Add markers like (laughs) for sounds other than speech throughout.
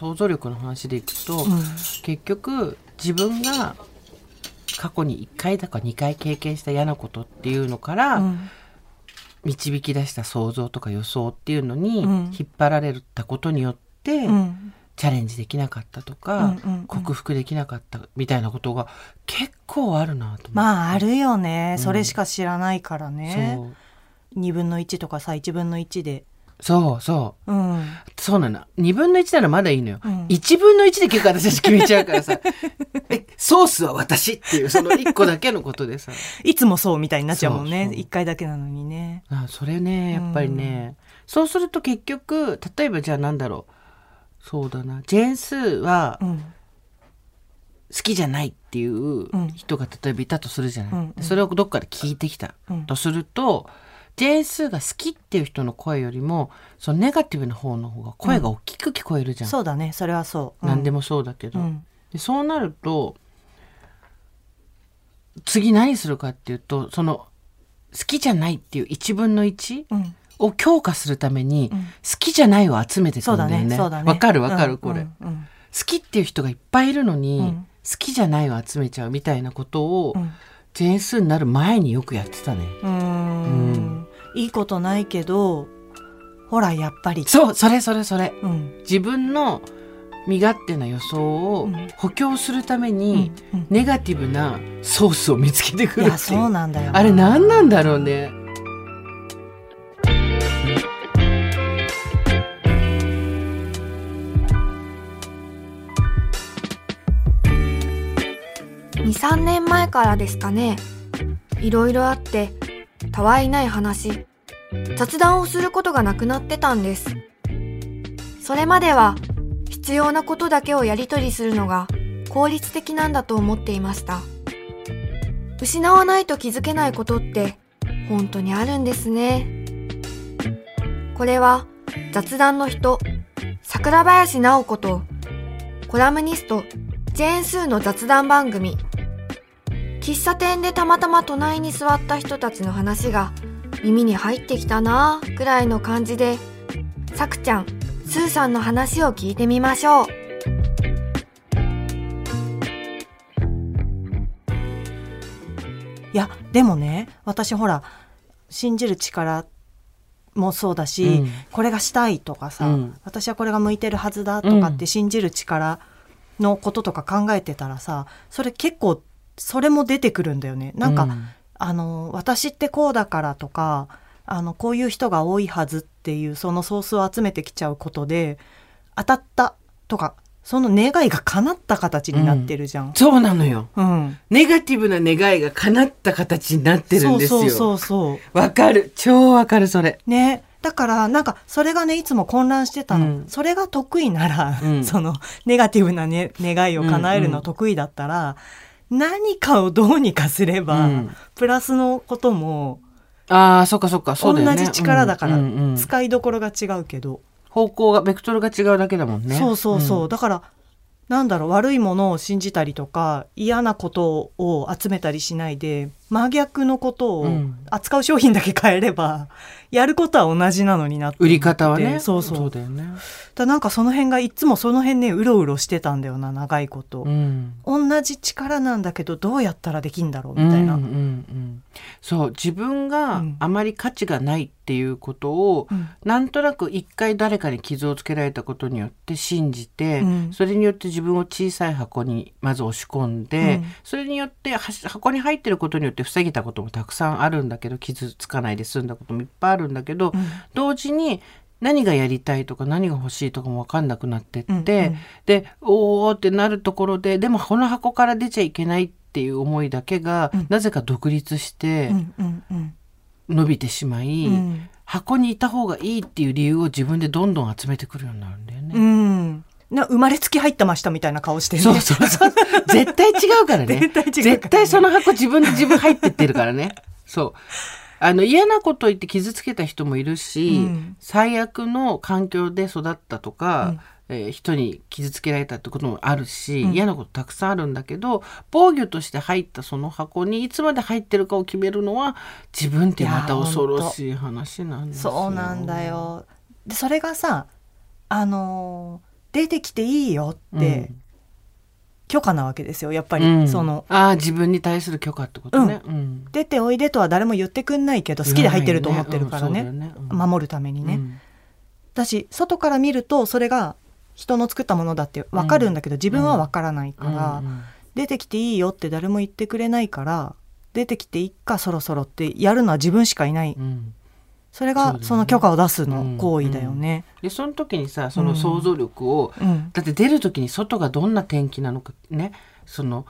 想像力の話でいくと、うん。結局自分が過去に1回だか2回経験した嫌なことっていうのから、うん。導き出した想像とか予想っていうのにうん。引っ張られたことによって、うん。チャレンジできなかったとか、うんうんうん。克服できなかったみたいなことが結構あるなと思って。まああるよね、うん。それしか知らないからね。そう。2分の1とかさ1分の1でそうそう。うん。そうなの。2分の1ならまだいいのよ、うん。1分の1で結構私たち決めちゃうからさ。(laughs) えソースは私っていうその1個だけのことでさ。いつもそうみたいになっちゃうもんね。そうそう。1回だけなのにね。あそれねやっぱりね、そうすると結局例えばじゃあなんだろう。そうだな。ジェーン・スーはうん。好きじゃないっていう人が例えばいたとするじゃない、うんうん。それをどっかで聞いてきたうん。とすると、ジェーン・スーが好きっていう人の声よりもそのネガティブな方の方が声が大きく聞こえるじゃん、そうだね。それはそう、も何でもそうだけど、うん。でそうなると次何するかっていうとその好きじゃないっていう1分の1うん。を強化するために、うん。好きじゃないを集めていくそうんだだよね。ね。そうだね。わかるわかる、うんこれ、うん。うん。好きっていう人がいっぱいいるのに、うん。好きじゃないを集めちゃうみたいなことを、うん。ジェーンスーになる前によくやってたね。うーんいいことないけどほらやっぱり。そうそれそれそれ。うん。自分の身勝手な予想をうん。補強するために、うんネガティブなソースを見つけてくるってそうなんだよあれ何なんだろうね。23年前からですかね。いろいろあってたわいない話。雑談をすることがなくなってたんです。それまでは必要なことだけをやり取りするのが効率的なんだと思っていました。失わないと気づけないことって本当にあるんですね。これは雑談の人桜林直子とコラムニストジェーン・スーの雑談番組喫茶店でたまたま隣に座った人たちの話が耳に入ってきたなぁくらいの感じでさくちゃんスーさんの話を聞いてみましょう。いやでもね私ほら信じる力もそうだし、うん。これがしたいとかさ、うん。私はこれが向いてるはずだとかって信じる力のこととか考えてたらさそれ結構それも出てくるんだよね。なんか、うんあの私ってこうだからとかあのこういう人が多いはずっていうそのソースを集めてきちゃうことで当たったとかその願いが叶った形になってるじゃん。そうなのよ。うんネガティブな願いが叶った形になってるんですよ。そうそうそうそうわかる。超わかる、それ。ねだからなんかそれがねいつも混乱してたの、うんそれが得意なら、うん (laughs) そのネガティブな、ね、願いを叶えるの得意だったら、何かをどうにかすれば、うん。プラスのこともああ、そっかそっか、そうだよね。同じ力だから、うんうんうん使いどころが違うけど、方向が、ベクトルが違うだけだもんね。そうそうそう、ん。だからなんだろう悪いものを信じたりとか嫌なことを集めたりしないで真逆のことをうん。扱う商品だけ変えれば、(laughs) やることは同じなのになって売り方はね。そうそう。だよね。だなんかその辺がいつもその辺ねうろうろしてたんだよな長いこと、うん。同じ力なんだけどどうやったらできんだろうみたいな、うんうんうん、そう自分がうん。あまり価値がないっていうことを、うん。なんとなく一回誰かに傷をつけられたことによって信じて、うん。それによって自分を小さい箱にまず押し込んで、うん。それによっては箱に入ってることによって防げたこともたくさんあるんだけど傷つかないで済んだこともいっぱいあるんだけど、うん。同時に何がやりたいとか何が欲しいとかも分かんなくなってって、うんうんでおーってなるところででもこの箱から出ちゃいけないっていう思いだけが、うん。なぜか独立して伸びてしまい、うん。箱にいた方がいいっていう理由を自分でどんどん集めてくるようになるんだよね。うんな生まれつき入ってましたみたいな顔してねそうそうそう。(laughs) 絶対違うからね。絶対違うからね絶対その箱自分で自分入ってってるからね。そう。あの嫌なこと言って傷つけた人もいるし、うん最悪の環境で育ったとか、うんえー人に傷つけられたってこともあるし、うん嫌なことたくさんあるんだけど防御として入ったその箱にいつまで入ってるかを決めるのは自分ってまた恐ろしい話なんですよ。そうなんだよでそれがさあのー出てきていいよって許可なわけですよやっぱり、うん。そのああ自分に対する許可ってことね、うん。出ておいでとは誰も言ってくんないけど好きで入ってると思ってるからね,、ね。うん。守るためにね、うん。だし外から見るとそれが人の作ったものだって分かるんだけど、自分は分からないから、うん。出てきていいよって誰も言ってくれないから出てきていっかそろそろってやるのは自分しかいない。うんそれがその許可を出すの行為だよね。でその時にさその想像力を、うん。だって出る時に外がどんな天気なのかねその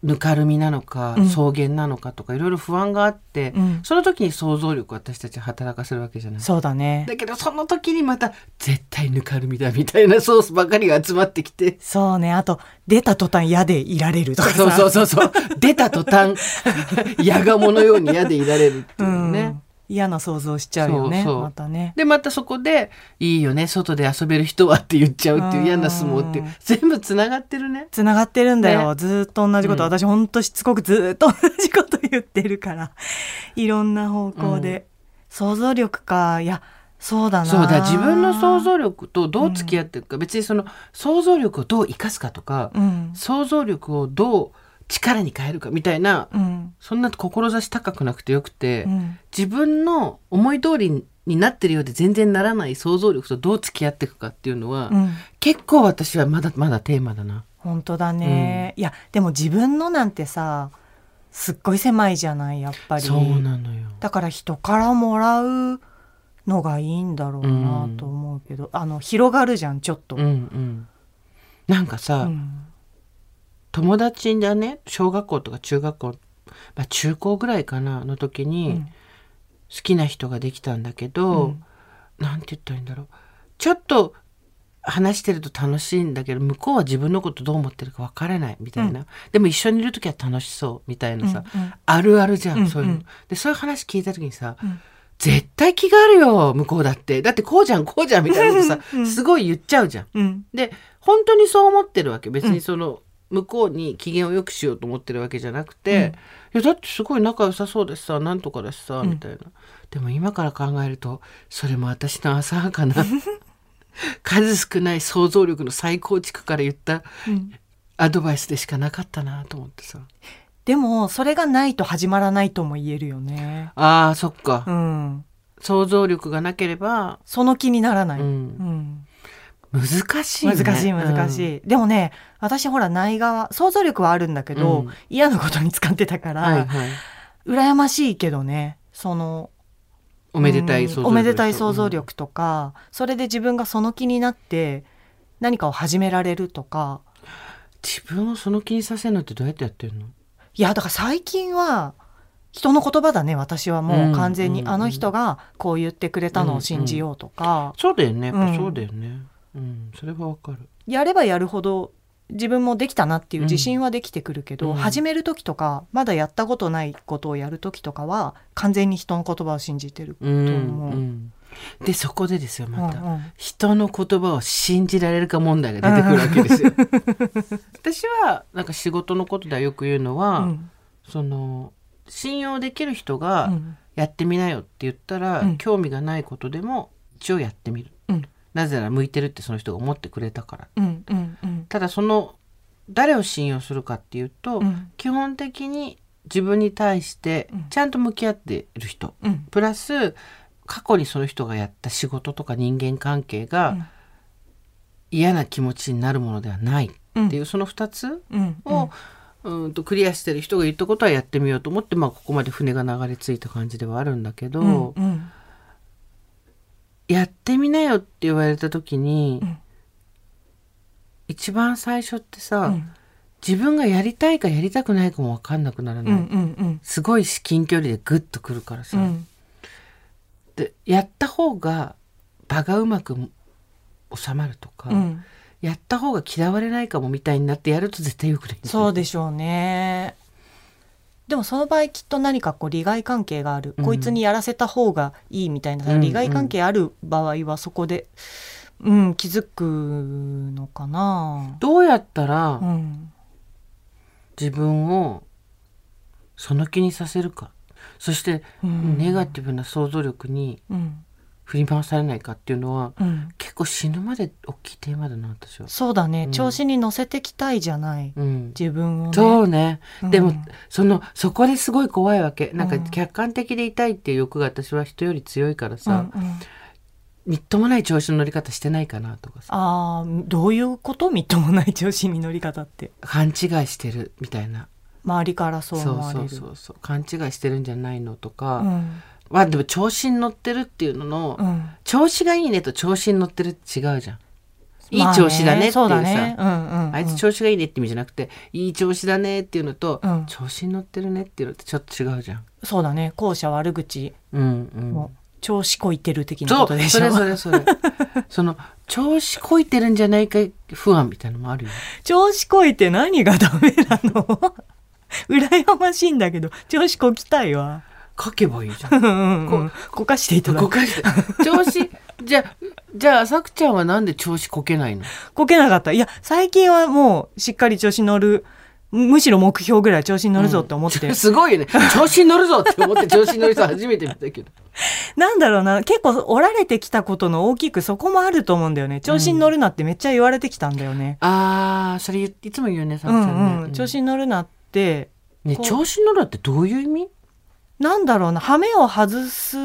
ぬかるみなのかうん。草原なのかとかいろいろ不安があって、うん。その時に想像力を私たちは働かせるわけじゃない。そうだね。だけどその時にまた絶対ぬかるみだみたいなソースばかりが集まってきて。そうね。あと出た途端嫌でいられるとかさ。そうそうそうそう。出た途端 (laughs) 矢がものように嫌でいられるっていううん。ね。嫌な想像しちゃうよねまたね。でまたそこで「いいよね外で遊べる人は」って言っちゃうっていう嫌な相撲っていう。うん。全部つながってるね。つながってるんだよ、ね。ずーっと同じこと、うん。私ほんとしつこくずーっと同じこと言ってるから。(laughs) いろんな方向で、想像力か。いやそうだな。そうだ自分の想像力とどう付き合っていくか、別にその想像力をどう生かすかとか、うん。想像力をどう力に変えるかみたいなうんそんな志高くなくてよくて、うん。自分の思い通りになってるようで全然ならない想像力とどう付き合っていくかっていうのは、うん。結構私はまだまだテーマだな。本当だね、いやでも自分のなんてさすっごい狭いじゃないやっぱり。そうなのよ。だから人からもらうのがいいんだろうなと思うけど、あの広がるじゃんちょっと、うんうん。なんかさ、うん。友達がね？小学校とか中学校、まあ、中高ぐらいかなの時に、うん。好きな人ができたんだけど、うん。なんて言ったらいいんだろう。ちょっと話してると楽しいんだけど向こうは自分のことどう思ってるか分からないみたいな、でも一緒にいる時は楽しそうみたいなさ、うんうんあるあるじゃん、うんうん。そういうの。でそういう話聞いた時にさ、うん。絶対気があるよ向こうだって。だってこうじゃんこうじゃんみたいなことさ、うんすごい言っちゃうじゃん。うん。で本当にそう思ってるわけ。別にその、向こうに機嫌を良くしようと思ってるわけじゃなくて、いやだってすごい仲良さそうですさなんとかだしさ、ん。みたいな。でも今から考えるとそれも私の浅はかな (laughs) 数少ない想像力の再構築から言ったうん。アドバイスでしかなかったなと思ってさ。でもそれがないと始まらないとも言えるよね。あーそっか、うん、想像力がなければ、その気にならない。う、うんん難しいね。難しい難しい、でもね私ほらない側想像力はあるんだけど、うん。嫌なことに使ってたから、うんはいはい。羨ましいけどねそのおめでたい想像力うんおめでたい想像力とか、それで自分がその気になって何かを始められるとか。自分をその気にさせるのってどうやってやってるの？いやだから最近は人の言葉だね私はもう完全に、うんうん。うんあの人がこう言ってくれたのを信じようとか、そうだよねやっぱうん。そうだよねうん、それはわかる。やればやるほど自分もできたなっていう自信はできてくるけど、うん。始める時とかまだやったことないことをやる時とかは完全に人の言葉を信じてるとうん思う。うんでそこでですよまた、うんうん。人の言葉を信じられるか問題が出てくるわけですよ。(laughs) 私はなんか仕事のことではよく言うのは、うん。その信用できる人うがん。やってみなよって言ったら、うん。興味がないことでも一応やってみる。うんなぜなら向いてるってその人が思ってくれたから。うんうんうん。ただその誰を信用するかっていうと、うん。基本的に自分に対してうん。ちゃんと向き合っている人、うん。プラス過去にその人がやった仕事とか人間関係が、うん。嫌な気持ちになるものではないうんっていうその2つうんを、うん、とクリアしてる人が言ったことはやってみようと思って、まあ、ここまで船が流れ着いた感じではあるんだけど、うんうんやってみなよって言われた時に、うん。一番最初ってさ、うん。自分がやりたいかやりたくないかも分かんなくならない、うんうんすごい至近距離でグッとくるからさ、うん。でやった方が場がうまく収まるとか、うん。やった方が嫌われないかもみたいになってやると絶対よくないそうでしょうね。でもその場合きっと何かこう利害関係がある、うん。こいつにやらせた方がいいみたいな、うん。うん利害関係ある場合はそこで、うん、気づくのかな。どうやったらうん。自分をその気にさせるか。そしてうん。ネガティブな想像力にうん振り回されないかっていうのはうん、結構死ぬまで大きいテーマだな私は。そうだね、うん。調子に乗せてきたいじゃないうん、自分をね。そうね、うん。でもそのそこですごい怖いわけ。なんかうん客観的でいたいっていう欲が私は人より強いからうんさ、うん。みっともない調子の乗り方してないかなとかさ。あーどういうこと？みっともない調子に乗り方って。勘違いしてるみたいな。周りからそうそうそ思われる。うそうそう。勘違いしてるんじゃないのとか、うんまあでも調子に乗ってるっていうのの、うん。調子がいいねと調子に乗ってるって違うじゃん。いいまあ調子だねっていうさ、そうだね。うんうんうん。あいつ調子がいいねって意味じゃなくて、いい調子だねっていうのと、うん。調子に乗ってるねっていうのってちょっと違うじゃん。そうだね。後者悪口。うんうん。も調子こいてる的なことでしょ。それそれそれ。(laughs) その調子こいてるんじゃないか不安みたいなのもあるよ調子こいて何がダメなの？(laughs) 羨ましいんだけど調子こきたいわ書けばいいじゃん。(laughs) うんうんうん。こかしていただくこかして。(laughs) 調子じゃあじゃあさくちゃんはなんで調子こけないの？こけなかった。いや最近はもうしっかり調子乗るむしろ目標ぐらい調子に乗るぞって思って、すごいよね。調子に乗るぞって思って調子に乗る人初めて見たけど。なんだろうな。結構おられてきたことの大きくそこもあると思うんだよね。調子に乗るなってめっちゃ言われてきたんだよね、あーそれ言いつも言うよねさくうちゃんね、んうん、調子に乗るなってねこう。調子に乗るってどういう意味？なんだろうな羽目を外す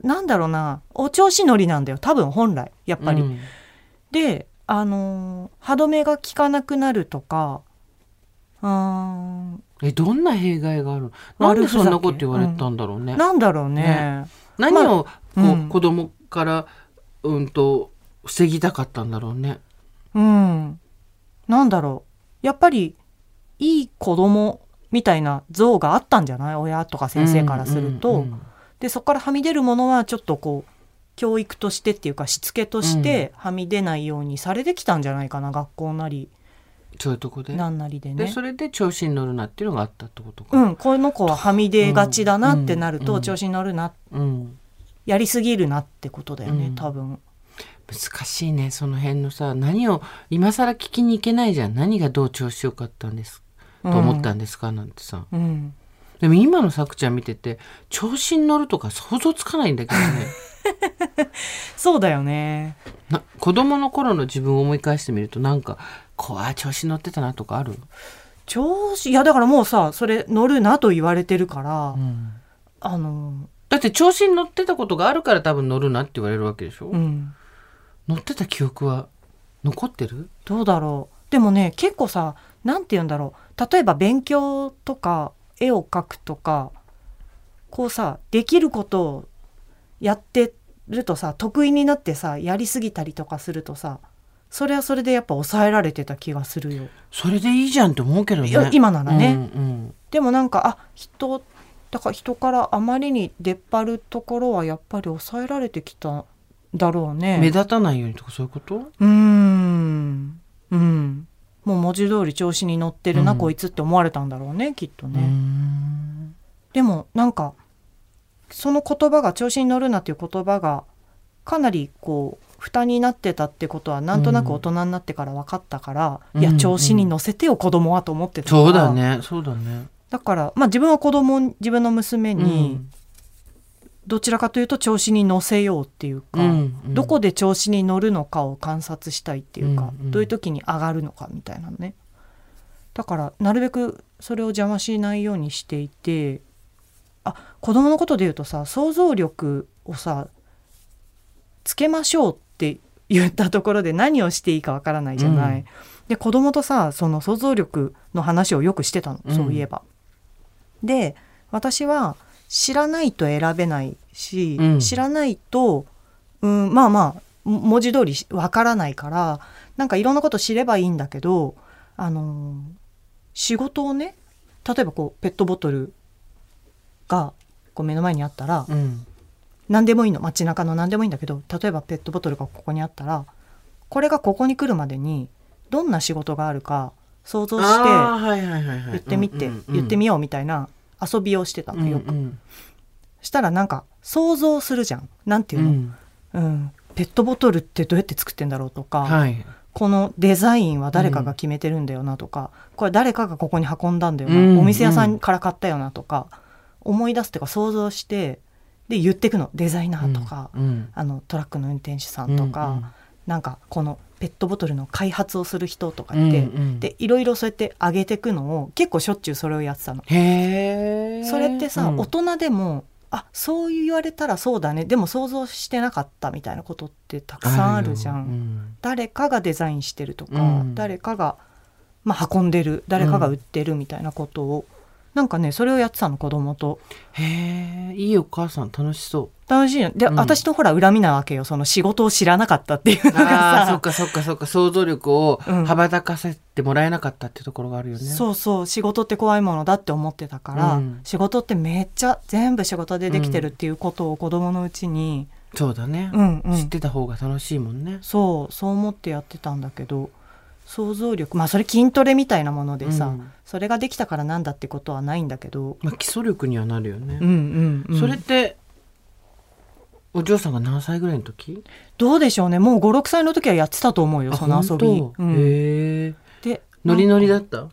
なんだろうなお調子乗りなんだよ多分本来やっぱり、うん。であのー歯止めが効かなくなるとかうー。んえどんな弊害があるなんでそんなこと言われたんだろうね、なんだろうね。何をこう、うん。子供からうんと防ぎたかったんだろうね。うん。なんだろう。やっぱりいい子供みたいな像があったんじゃない？親とか先生からすると、うんうんうんでそこからはみ出るものはちょっとこう教育としてっていうかしつけとしてはみ出ないようにされてきたんじゃないかな？学校なり。そういうとこで？なんなりでね。でそれで調子に乗るなっていうのがあったってことか。うん、この子ははみ出がちだなってなるうん。と調子に乗るな、うん。やりすぎるなってことだよね、うん。多分。難しいねその辺のさ何を今更聞きに行けないじゃん。何がどう調子よかったんですと思ったんですか、なんてさ。うん、でも今のさくちゃん見てて調子に乗るとか想像つかないんだけどね。(laughs) そうだよね。な子供の頃の自分を思い返してみるとなんかこう調子に乗ってたなとかある、調子いやだからもうさそれ乗るなと言われてるから、うん。あのだって調子に乗ってたことがあるから多分乗るなって言われるわけでしょ、うん。乗ってた記憶は残ってる？どうだろう。でもね結構さなんて言うんだろう例えば勉強とか絵を描くとかこうさできることをやってるとさ得意になってさやりすぎたりとかするとさそれはそれでやっぱ抑えられてた気がするよ。それでいいじゃんって思うけどね。今ならね、うんうん。でもなんかあ人だから人からあまりに出っ張るところはやっぱり抑えられてきたんだろうね。目立たないようにとかそういうこと？うーん。うんもう文字通り調子に乗ってるな、うん。こいつって思われたんだろうねきっとね。でもなんかその言葉が調子に乗るなっていう言葉がかなりこう負担になってたってことはなんとなく大人になってから分かったから、うん。いや調子に乗せてよ子供はと思ってたから。そうだねそうだね。だからまあ自分は子供自分の娘にどちらかというと調子に乗せようっていうか、うんうん。どこで調子に乗るのかを観察したいっていうか、うんうん。どういう時に上がるのかみたいなのね。だからなるべくそれを邪魔しないようにしていてあ子供のことで言うとさ想像力をさつけましょうって言ったところで何をしていいかわからないじゃない。うん。で子供とさその想像力の話をよくしてたの、うんそういえば。で私は知らないと選べないし、うん。知らないと、うん、まあまあも文字通りわからないからなんかいろんなこと知ればいいんだけどあのー仕事をね例えばこうペットボトルがこう目の前にあったら、うん。何でもいいの街中の何でもいいんだけど例えばペットボトルがここにあったらこれがここに来るまでにどんな仕事があるか想像して言ってみて、言ってみようみたいな遊びをしてたのよく。うんうん。したらなんか想像するじゃん。なんていうの、うん。うん。ペットボトルってどうやって作ってんだろうとか、はい。このデザインは誰かが決めてるんだよなとか、これ誰かがここに運んだんだよな、うん。お店屋さんから買ったよなとか思い出すっていうか想像してで言ってくの。デザイナーとか、うん。あのトラックの運転手さんとか、うんうん。なんかこのペットボトルの開発をする人とかって、うんうん。でいろいろそうやって上げてくのを結構しょっちゅうそれをやってたの。それってさ、うん。大人でもあそう言われたらそうだね。でも想像してなかったみたいなことってたくさんあるじゃん。よ。うん。誰かがデザインしてるとか、うん。誰かが、まあ、運んでる誰かが売ってるみたいなことを、なんかねそれをやってたの子供と。へえいいお母さん楽しそう。楽しいよ。で、うん。私とほら恨みなわけよ。その仕事を知らなかったっていうのがさあーそっかそっかそっか。想像力をうん。羽ばたかせてもらえなかったってところがあるよね、そうそう。仕事って怖いものだって思ってたから、うん。仕事ってめっちゃ全部仕事でできてるっていうことを子供のうちに、そうだね、うんうん。知ってた方が楽しいもんね。そうそう思ってやってたんだけど想像力まあそれ筋トレみたいなものでさ、うん。それができたからなんだってことはないんだけど、まあ、基礎力にはなるよね、うんうんうん。それってお嬢さんが何歳ぐらいの時？どうでしょうね。もう56歳の時はやってたと思うよその遊び。うん。へえ。でノリノリだった？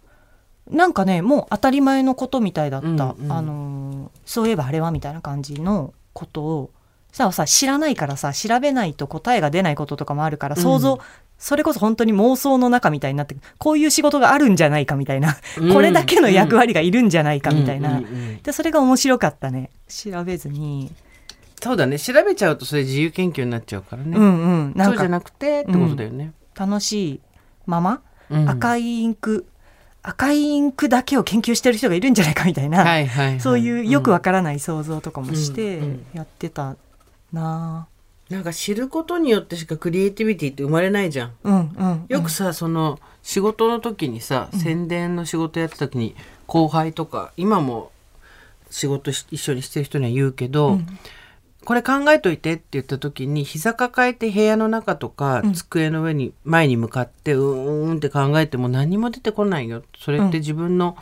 なんかねもう当たり前のことみたいだった、うんうん。あのーそういえばあれはみたいな感じのことをささ知らないからさ調べないと答えが出ないこととかもあるから想像、うんそれこそ本当に妄想の中みたいになってこういう仕事があるんじゃないかみたいな、うん。これだけの役割がいるんじゃないかみたいな、うんうんうんでそれが面白かったね。調べずに、そうだね。調べちゃうとそれ自由研究になっちゃうからね、うんうん。なそうじゃんかなくてってことだよね、楽しいまま、うん。赤いインク赤いインクだけを研究してる人がいるんじゃないかみたいな、はいはいはい。そういうよくわんからない想像とかもしてうんうん。やってたななんか知ることによってしかクリエイティビティって生まれないじゃん。うんうんよくさ、その仕事の時にさ宣伝の仕事やってた時に後輩とか今も仕事し一緒にしてる人には言うけど、うん。これ考えといてって言った時に膝抱えて部屋の中とかうん。机の上に前に向かってうーんって考えても何も出てこないよ。それって自分の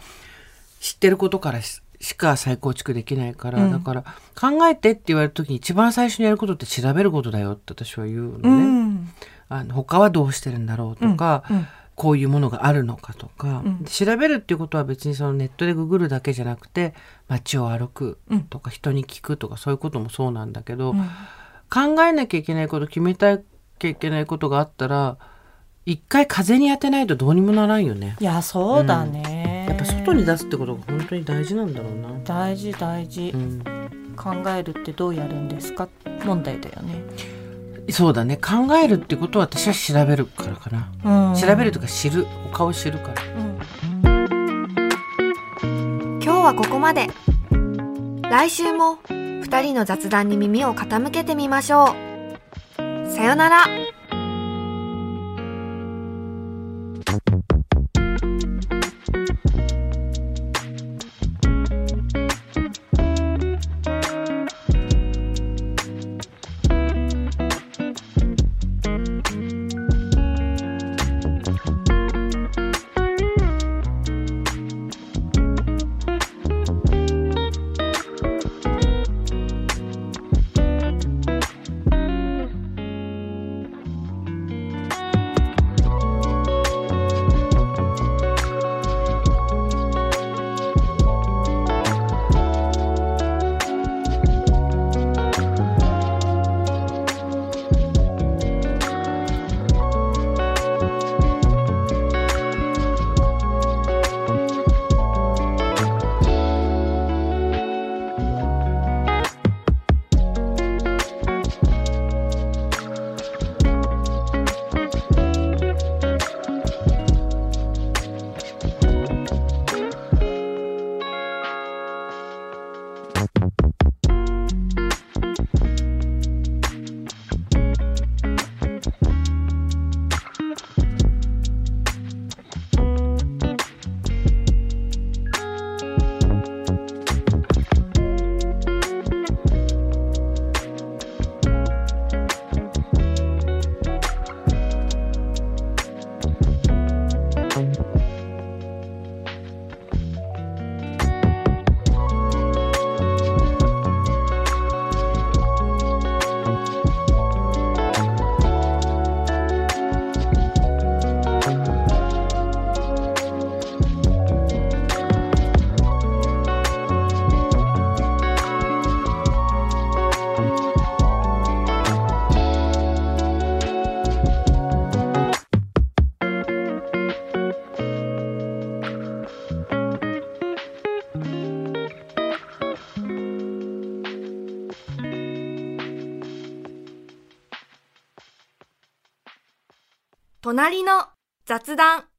知ってることからししか再構築できないから、うん。だから考えてって言われた時に一番最初にやることって調べることだよって私は言うのね。うん。あの他はどうしてるんだろうとか、うん。こういうものがあるのかとか、調べるっていうことは別にそのネットでググるだけじゃなくて街を歩くとか人に聞くとかそういうこともそうなんだけど、うん。考えなきゃいけないこと決めたきゃいけないことがあったら一回風に当てないとどうにもならんよね。いやそうだね、ぱ外に出すってことが本当に大事なんだろうな。大事大事、うん、考えるってどうやるんですか？問題だよね、そうだね。考えるってことは私は調べるからかな、うん、調べるとか知る他を知るから。うん。今日はここまで。来週も2人の雑談に耳を傾けてみましょう。さよなら隣の雑談。あなたの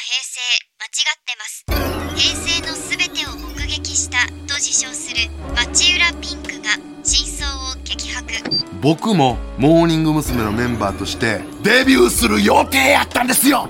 平成間違ってます。平成のすべてを目撃したと自称する町浦ピンクが真相を激白。僕もモーニング娘。のメンバーとしてデビューする予定やったんですよ